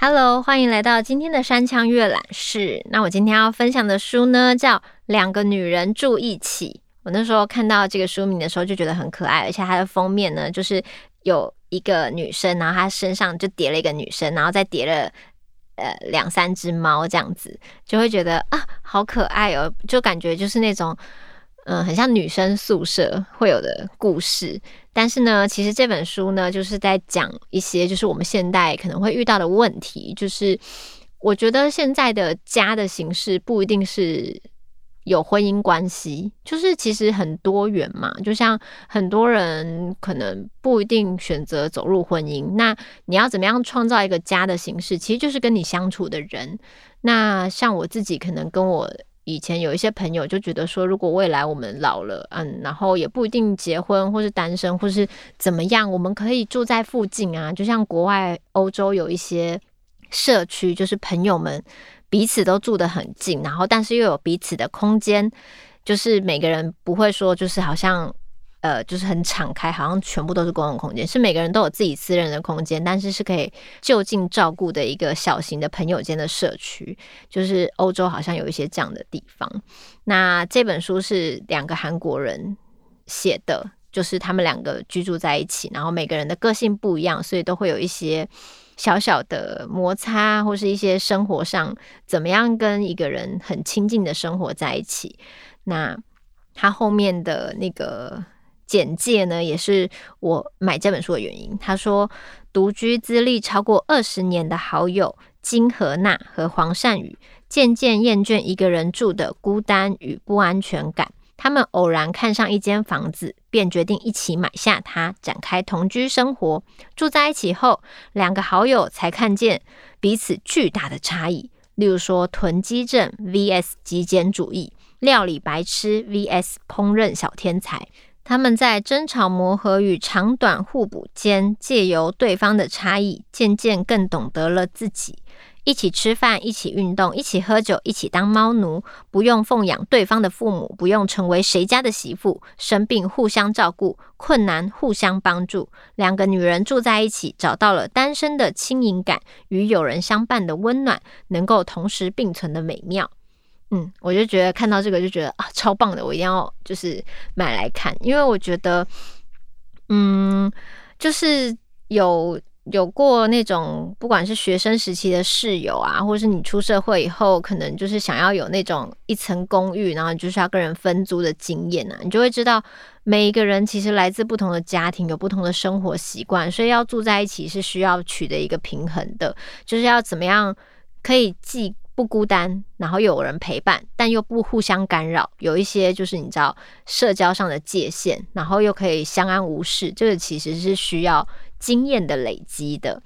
Hello，欢迎来到今天的山羌阅览室。那我今天要分享的书呢，叫《两个女人住一起》。我那时候看到这个书名的时候，就觉得很可爱，而且它的封面呢，就是有一个女生，然后她身上就叠了一个女生，然后再叠了呃两三只猫，这样子就会觉得啊，好可爱哦，就感觉就是那种。嗯，很像女生宿舍会有的故事，但是呢，其实这本书呢，就是在讲一些就是我们现代可能会遇到的问题。就是我觉得现在的家的形式不一定是有婚姻关系，就是其实很多元嘛。就像很多人可能不一定选择走入婚姻，那你要怎么样创造一个家的形式，其实就是跟你相处的人。那像我自己，可能跟我。以前有一些朋友就觉得说，如果未来我们老了，嗯，然后也不一定结婚，或是单身，或是怎么样，我们可以住在附近啊。就像国外欧洲有一些社区，就是朋友们彼此都住得很近，然后但是又有彼此的空间，就是每个人不会说，就是好像。呃，就是很敞开，好像全部都是公共空间，是每个人都有自己私人的空间，但是是可以就近照顾的一个小型的朋友间的社区。就是欧洲好像有一些这样的地方。那这本书是两个韩国人写的，就是他们两个居住在一起，然后每个人的个性不一样，所以都会有一些小小的摩擦，或是一些生活上怎么样跟一个人很亲近的生活在一起。那他后面的那个。简介呢，也是我买这本书的原因。他说，独居资历超过二十年的好友金荷娜和黄善宇渐渐厌倦一个人住的孤单与不安全感，他们偶然看上一间房子，便决定一起买下它，展开同居生活。住在一起后，两个好友才看见彼此巨大的差异，例如说囤积症 vs 极简主义，料理白痴 vs 烹饪小天才。他们在争吵、磨合与长短互补间，借由对方的差异，渐渐更懂得了自己。一起吃饭，一起运动，一起喝酒，一起当猫奴，不用奉养对方的父母，不用成为谁家的媳妇。生病互相照顾，困难互相帮助。两个女人住在一起，找到了单身的轻盈感与有人相伴的温暖，能够同时并存的美妙。嗯，我就觉得看到这个就觉得啊，超棒的，我一定要就是买来看，因为我觉得，嗯，就是有有过那种不管是学生时期的室友啊，或是你出社会以后，可能就是想要有那种一层公寓，然后就是要跟人分租的经验啊，你就会知道每一个人其实来自不同的家庭，有不同的生活习惯，所以要住在一起是需要取得一个平衡的，就是要怎么样可以既不孤单，然后有人陪伴，但又不互相干扰，有一些就是你知道社交上的界限，然后又可以相安无事，这个其实是需要经验的累积的。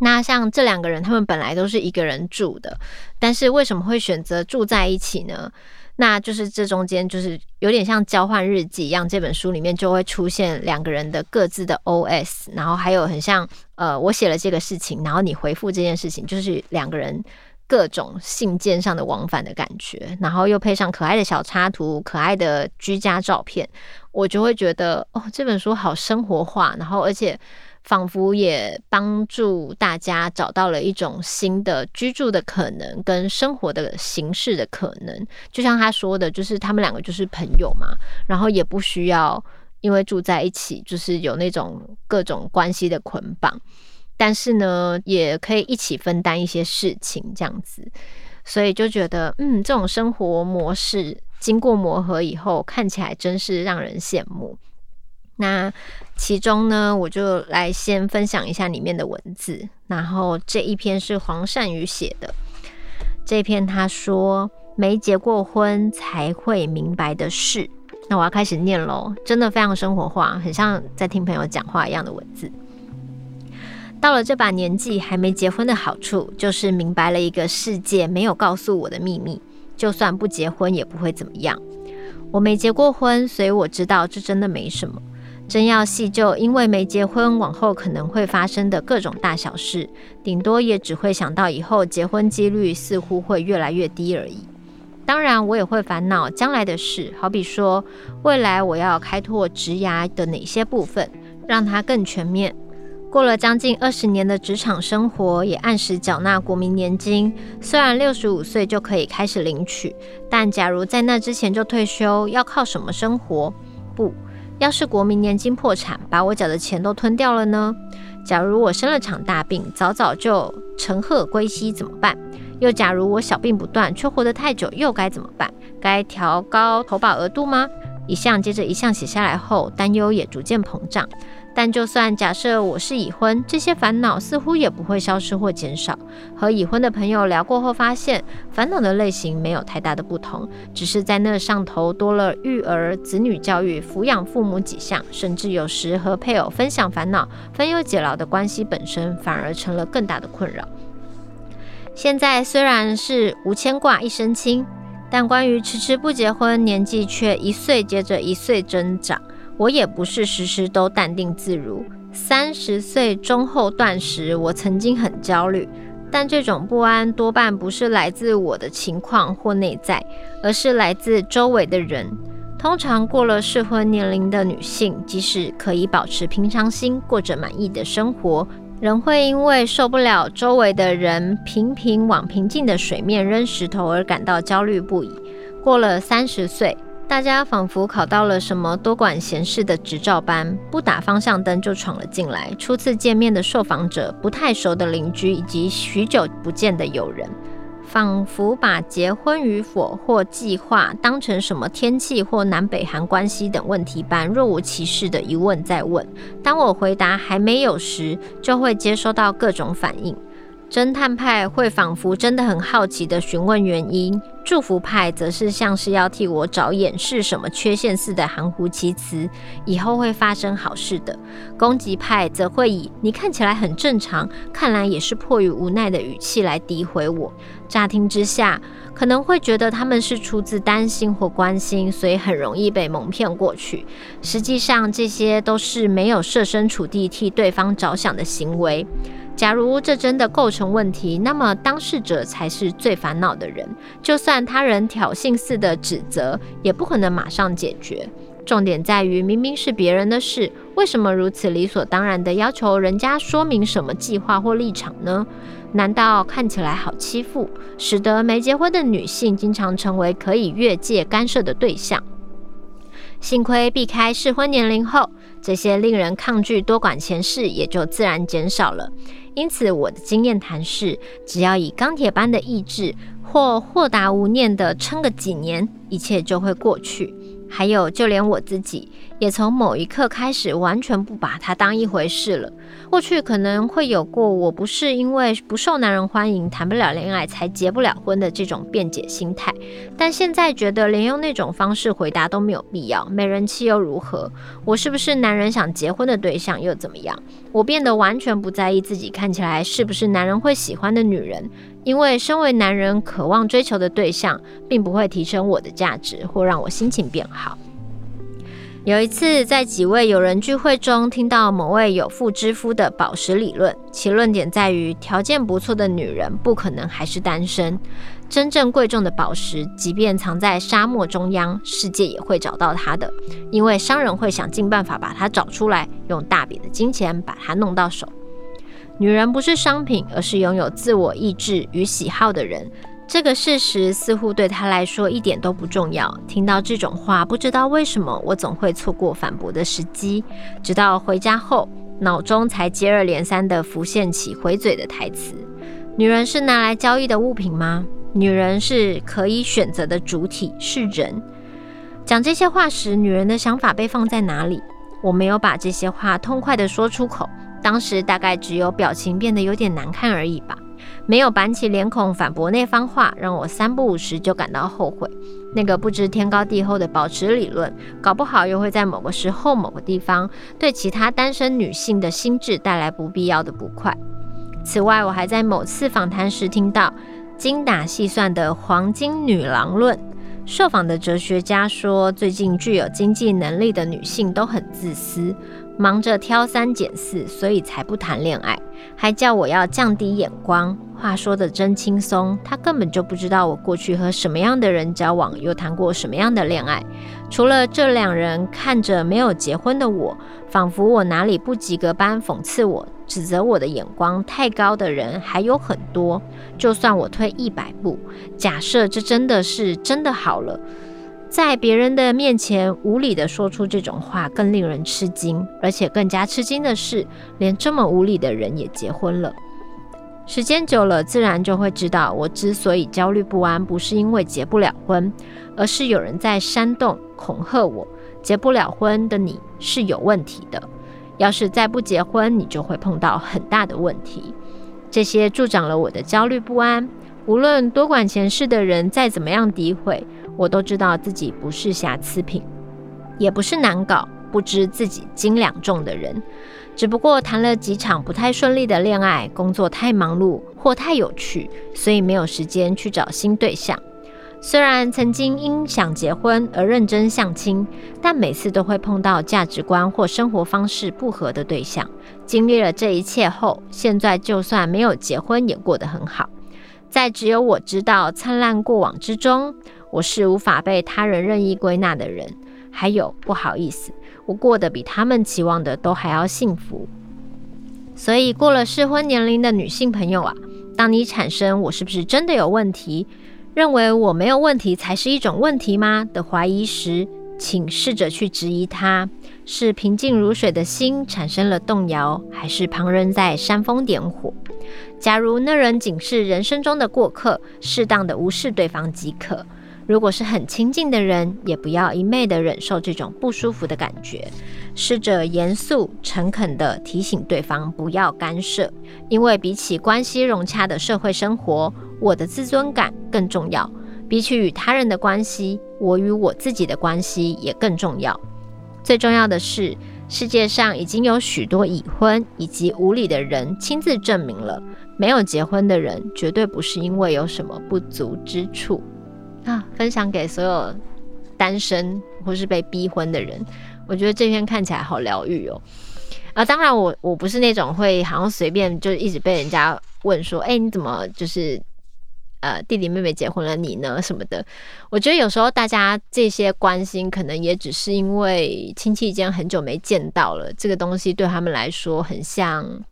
那像这两个人，他们本来都是一个人住的，但是为什么会选择住在一起呢？那就是这中间就是有点像交换日记一样，这本书里面就会出现两个人的各自的 OS，然后还有很像呃，我写了这个事情，然后你回复这件事情，就是两个人。各种信件上的往返的感觉，然后又配上可爱的小插图、可爱的居家照片，我就会觉得哦，这本书好生活化，然后而且仿佛也帮助大家找到了一种新的居住的可能跟生活的形式的可能。就像他说的，就是他们两个就是朋友嘛，然后也不需要因为住在一起，就是有那种各种关系的捆绑。但是呢，也可以一起分担一些事情，这样子，所以就觉得，嗯，这种生活模式经过磨合以后，看起来真是让人羡慕。那其中呢，我就来先分享一下里面的文字。然后这一篇是黄善宇写的，这篇他说没结过婚才会明白的事。那我要开始念喽，真的非常生活化，很像在听朋友讲话一样的文字。到了这把年纪，还没结婚的好处就是明白了一个世界没有告诉我的秘密。就算不结婚，也不会怎么样。我没结过婚，所以我知道这真的没什么。真要细究，因为没结婚，往后可能会发生的各种大小事，顶多也只会想到以后结婚几率似乎会越来越低而已。当然，我也会烦恼将来的事，好比说未来我要开拓职涯的哪些部分，让它更全面。过了将近二十年的职场生活，也按时缴纳国民年金，虽然六十五岁就可以开始领取，但假如在那之前就退休，要靠什么生活？不。要是国民年金破产，把我缴的钱都吞掉了呢？假如我生了场大病，早早就乘鹤归西怎么办？又假如我小病不断，却活得太久，又该怎么办？该调高投保额度吗？一项接着一项写下来后，担忧也逐渐膨胀。但就算假设我是已婚，这些烦恼似乎也不会消失或减少。和已婚的朋友聊过后，发现烦恼的类型没有太大的不同，只是在那上头多了育儿、子女教育、抚养父母几项，甚至有时和配偶分享烦恼、分忧解劳的关系本身，反而成了更大的困扰。现在虽然是无牵挂一身轻，但关于迟迟不结婚，年纪却一岁接着一岁增长。我也不是时时都淡定自如。三十岁中后段时，我曾经很焦虑，但这种不安多半不是来自我的情况或内在，而是来自周围的人。通常过了适婚年龄的女性，即使可以保持平常心，过着满意的生活，仍会因为受不了周围的人频频往平静的水面扔石头而感到焦虑不已。过了三十岁。大家仿佛考到了什么多管闲事的执照班，不打方向灯就闯了进来。初次见面的受访者、不太熟的邻居以及许久不见的友人，仿佛把结婚与否或计划当成什么天气或南北韩关系等问题般，若无其事地一问再问。当我回答还没有时，就会接收到各种反应。侦探派会仿佛真的很好奇地询问原因，祝福派则是像是要替我找掩饰什么缺陷似的含糊其辞，以后会发生好事的。攻击派则会以你看起来很正常，看来也是迫于无奈的语气来诋毁我。乍听之下，可能会觉得他们是出自担心或关心，所以很容易被蒙骗过去。实际上，这些都是没有设身处地替对方着想的行为。假如这真的构成问题，那么当事者才是最烦恼的人。就算他人挑衅似的指责，也不可能马上解决。重点在于，明明是别人的事，为什么如此理所当然地要求人家说明什么计划或立场呢？难道看起来好欺负，使得没结婚的女性经常成为可以越界干涉的对象？幸亏避开适婚年龄后，这些令人抗拒多管闲事也就自然减少了。因此，我的经验谈是，只要以钢铁般的意志，或豁达无念的撑个几年，一切就会过去。还有，就连我自己，也从某一刻开始，完全不把它当一回事了。过去可能会有过，我不是因为不受男人欢迎，谈不了恋爱才结不了婚的这种辩解心态。但现在觉得，连用那种方式回答都没有必要。没人气又如何？我是不是男人想结婚的对象又怎么样？我变得完全不在意自己看起来是不是男人会喜欢的女人。因为身为男人渴望追求的对象，并不会提升我的价值或让我心情变好。有一次在几位友人聚会中，听到某位有妇之夫的宝石理论，其论点在于条件不错的女人不可能还是单身。真正贵重的宝石，即便藏在沙漠中央，世界也会找到它的，因为商人会想尽办法把它找出来，用大笔的金钱把它弄到手。女人不是商品，而是拥有自我意志与喜好的人。这个事实似乎对她来说一点都不重要。听到这种话，不知道为什么我总会错过反驳的时机。直到回家后，脑中才接二连三地浮现起回嘴的台词：“女人是拿来交易的物品吗？女人是可以选择的主体，是人。”讲这些话时，女人的想法被放在哪里？我没有把这些话痛快地说出口。当时大概只有表情变得有点难看而已吧，没有板起脸孔反驳那番话，让我三不五时就感到后悔。那个不知天高地厚的保持理论，搞不好又会在某个时候、某个地方，对其他单身女性的心智带来不必要的不快。此外，我还在某次访谈时听到精打细算的黄金女郎论。受访的哲学家说，最近具有经济能力的女性都很自私，忙着挑三拣四，所以才不谈恋爱，还叫我要降低眼光。话说得真轻松，他根本就不知道我过去和什么样的人交往，又谈过什么样的恋爱。除了这两人看着没有结婚的我，仿佛我哪里不及格般讽刺我、指责我的眼光太高的人还有很多。就算我退一百步，假设这真的是真的好了，在别人的面前无理地说出这种话，更令人吃惊。而且更加吃惊的是，连这么无理的人也结婚了。时间久了，自然就会知道，我之所以焦虑不安，不是因为结不了婚，而是有人在煽动、恐吓我。结不了婚的你是有问题的，要是再不结婚，你就会碰到很大的问题。这些助长了我的焦虑不安。无论多管闲事的人再怎么样诋毁，我都知道自己不是瑕疵品，也不是难搞、不知自己斤两重的人。只不过谈了几场不太顺利的恋爱，工作太忙碌或太有趣，所以没有时间去找新对象。虽然曾经因想结婚而认真相亲，但每次都会碰到价值观或生活方式不合的对象。经历了这一切后，现在就算没有结婚也过得很好。在只有我知道灿烂过往之中，我是无法被他人任意归纳的人。还有，不好意思。我过得比他们期望的都还要幸福，所以过了适婚年龄的女性朋友啊，当你产生我是不是真的有问题，认为我没有问题才是一种问题吗的怀疑时，请试着去质疑它：是平静如水的心产生了动摇，还是旁人在煽风点火？假如那人仅是人生中的过客，适当的无视对方即可。如果是很亲近的人，也不要一昧的忍受这种不舒服的感觉，试着严肃诚恳的提醒对方不要干涉，因为比起关系融洽的社会生活，我的自尊感更重要。比起与他人的关系，我与我自己的关系也更重要。最重要的是，世界上已经有许多已婚以及无理的人亲自证明了，没有结婚的人绝对不是因为有什么不足之处。啊，分享给所有单身或是被逼婚的人，我觉得这篇看起来好疗愈哦。啊，当然我我不是那种会好像随便就一直被人家问说，哎，你怎么就是呃弟弟妹妹结婚了，你呢什么的？我觉得有时候大家这些关心，可能也只是因为亲戚间很久没见到了，这个东西对他们来说很像。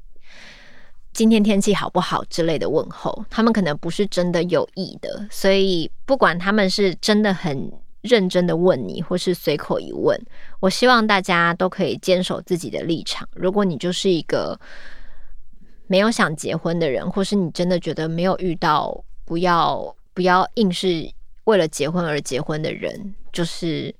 今天天气好不好之类的问候，他们可能不是真的有意的，所以不管他们是真的很认真的问你，或是随口一问，我希望大家都可以坚守自己的立场。如果你就是一个没有想结婚的人，或是你真的觉得没有遇到，不要不要硬是为了结婚而结婚的人，就是。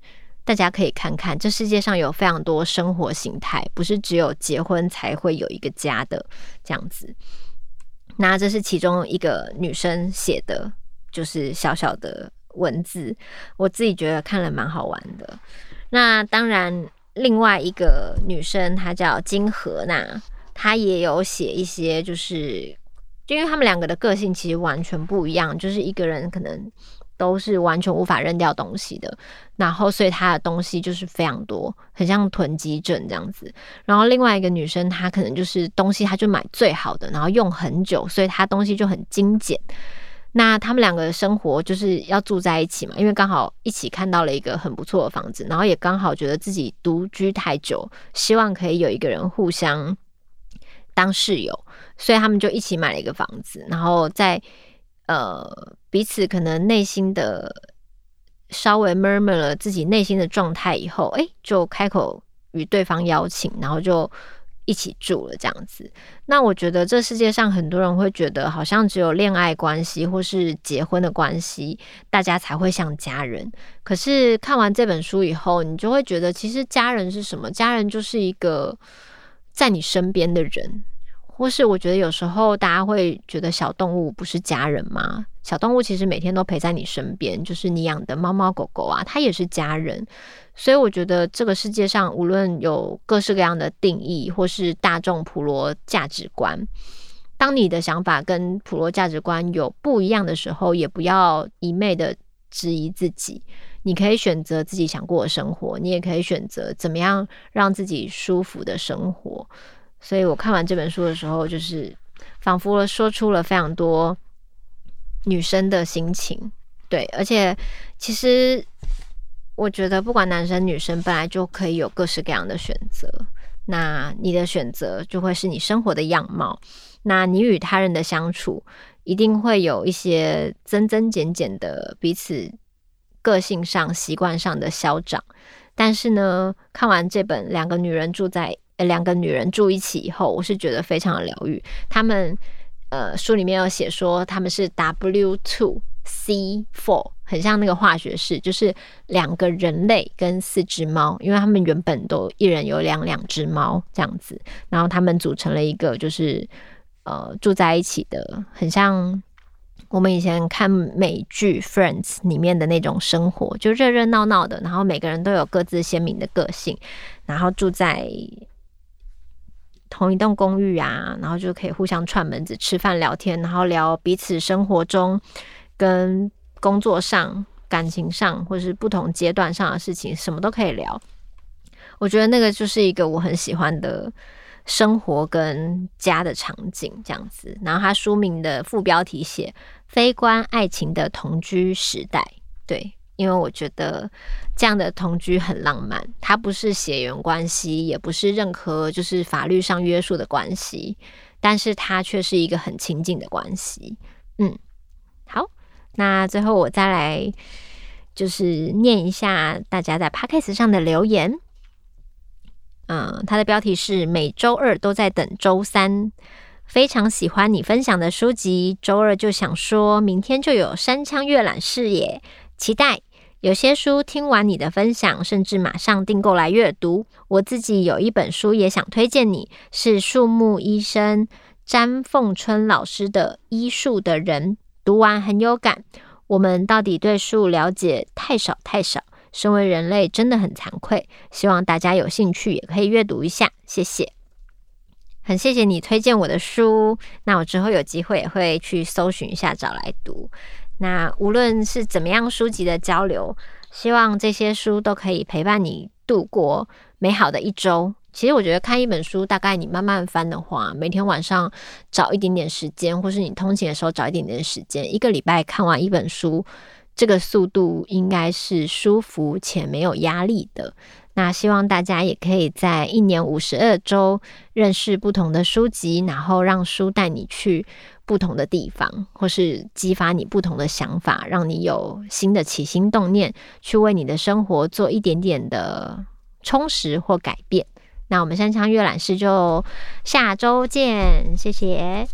大家可以看看，这世界上有非常多生活形态，不是只有结婚才会有一个家的这样子。那这是其中一个女生写的，就是小小的文字，我自己觉得看了蛮好玩的。那当然，另外一个女生她叫金荷娜，她也有写一些，就是就因为他们两个的个性其实完全不一样，就是一个人可能。都是完全无法扔掉东西的，然后所以她的东西就是非常多，很像囤积症这样子。然后另外一个女生，她可能就是东西，她就买最好的，然后用很久，所以她东西就很精简。那他们两个的生活就是要住在一起嘛，因为刚好一起看到了一个很不错的房子，然后也刚好觉得自己独居太久，希望可以有一个人互相当室友，所以他们就一起买了一个房子，然后在。呃，彼此可能内心的稍微 murmur 了自己内心的状态以后，哎，就开口与对方邀请，然后就一起住了这样子。那我觉得这世界上很多人会觉得，好像只有恋爱关系或是结婚的关系，大家才会像家人。可是看完这本书以后，你就会觉得，其实家人是什么？家人就是一个在你身边的人。或是我觉得有时候大家会觉得小动物不是家人吗？小动物其实每天都陪在你身边，就是你养的猫猫狗狗啊，它也是家人。所以我觉得这个世界上无论有各式各样的定义，或是大众普罗价值观，当你的想法跟普罗价值观有不一样的时候，也不要一昧的质疑自己。你可以选择自己想过的生活，你也可以选择怎么样让自己舒服的生活。所以我看完这本书的时候，就是仿佛说出了非常多女生的心情。对，而且其实我觉得，不管男生女生，本来就可以有各式各样的选择。那你的选择就会是你生活的样貌。那你与他人的相处，一定会有一些增增减减的彼此个性上、习惯上的消长。但是呢，看完这本《两个女人住在两个女人住一起》以后，我是觉得非常的疗愈。他们呃书里面有写说，他们是 W two。C four 很像那个化学式，就是两个人类跟四只猫，因为他们原本都一人有两两只猫这样子，然后他们组成了一个就是呃住在一起的，很像我们以前看美剧 Friends 里面的那种生活，就热热闹闹的，然后每个人都有各自鲜明的个性，然后住在同一栋公寓啊，然后就可以互相串门子、吃饭、聊天，然后聊彼此生活中。跟工作上、感情上，或是不同阶段上的事情，什么都可以聊。我觉得那个就是一个我很喜欢的生活跟家的场景，这样子。然后他书名的副标题写“非关爱情的同居时代”，对，因为我觉得这样的同居很浪漫。它不是血缘关系，也不是任何就是法律上约束的关系，但是它却是一个很亲近的关系。嗯，好。那最后我再来，就是念一下大家在 Podcast 上的留言。嗯，它的标题是每周二都在等周三，非常喜欢你分享的书籍。周二就想说明天就有山枪阅览室耶，期待。有些书听完你的分享，甚至马上订购来阅读。我自己有一本书也想推荐你，是树木医生詹凤春老师的《医树的人》。读完很有感，我们到底对树了解太少太少，身为人类真的很惭愧。希望大家有兴趣也可以阅读一下，谢谢。很谢谢你推荐我的书，那我之后有机会也会去搜寻一下找来读。那无论是怎么样书籍的交流，希望这些书都可以陪伴你度过美好的一周。其实我觉得看一本书，大概你慢慢翻的话，每天晚上找一点点时间，或是你通勤的时候找一点点时间，一个礼拜看完一本书，这个速度应该是舒服且没有压力的。那希望大家也可以在一年五十二周认识不同的书籍，然后让书带你去不同的地方，或是激发你不同的想法，让你有新的起心动念，去为你的生活做一点点的充实或改变。那我们山枪阅览室就下周见，谢谢。